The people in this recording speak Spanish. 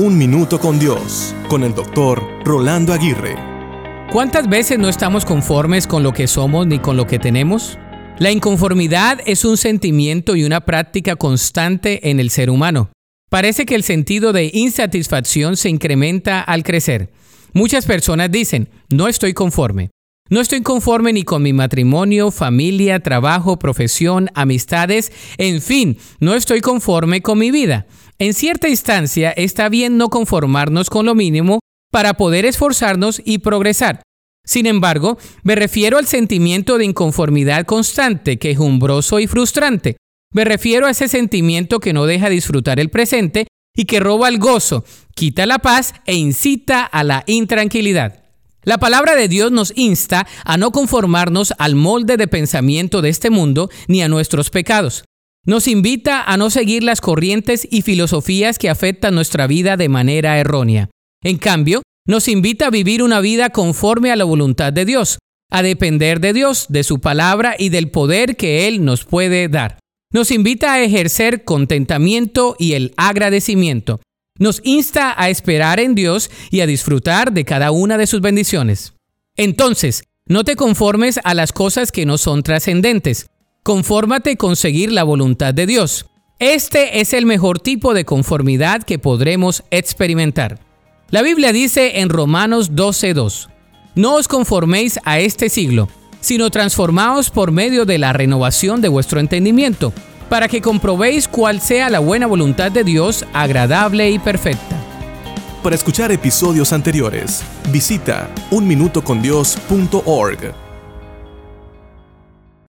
Un Minuto con Dios, con el doctor Rolando Aguirre. ¿Cuántas veces no estamos conformes con lo que somos ni con lo que tenemos? La inconformidad es un sentimiento y una práctica constante en el ser humano. Parece que el sentido de insatisfacción se incrementa al crecer. Muchas personas dicen, no estoy conforme. No estoy conforme ni con mi matrimonio, familia, trabajo, profesión, amistades, en fin, no estoy conforme con mi vida. En cierta instancia está bien no conformarnos con lo mínimo para poder esforzarnos y progresar. Sin embargo, me refiero al sentimiento de inconformidad constante, quejumbroso y frustrante. Me refiero a ese sentimiento que no deja disfrutar el presente y que roba el gozo, quita la paz e incita a la intranquilidad. La palabra de Dios nos insta a no conformarnos al molde de pensamiento de este mundo ni a nuestros pecados. Nos invita a no seguir las corrientes y filosofías que afectan nuestra vida de manera errónea. En cambio, nos invita a vivir una vida conforme a la voluntad de Dios, a depender de Dios, de su palabra y del poder que Él nos puede dar. Nos invita a ejercer contentamiento y el agradecimiento nos insta a esperar en Dios y a disfrutar de cada una de sus bendiciones. Entonces, no te conformes a las cosas que no son trascendentes. Confórmate con seguir la voluntad de Dios. Este es el mejor tipo de conformidad que podremos experimentar. La Biblia dice en Romanos 12:2, No os conforméis a este siglo, sino transformaos por medio de la renovación de vuestro entendimiento para que comprobéis cuál sea la buena voluntad de Dios, agradable y perfecta. Para escuchar episodios anteriores, visita unminutocondios.org.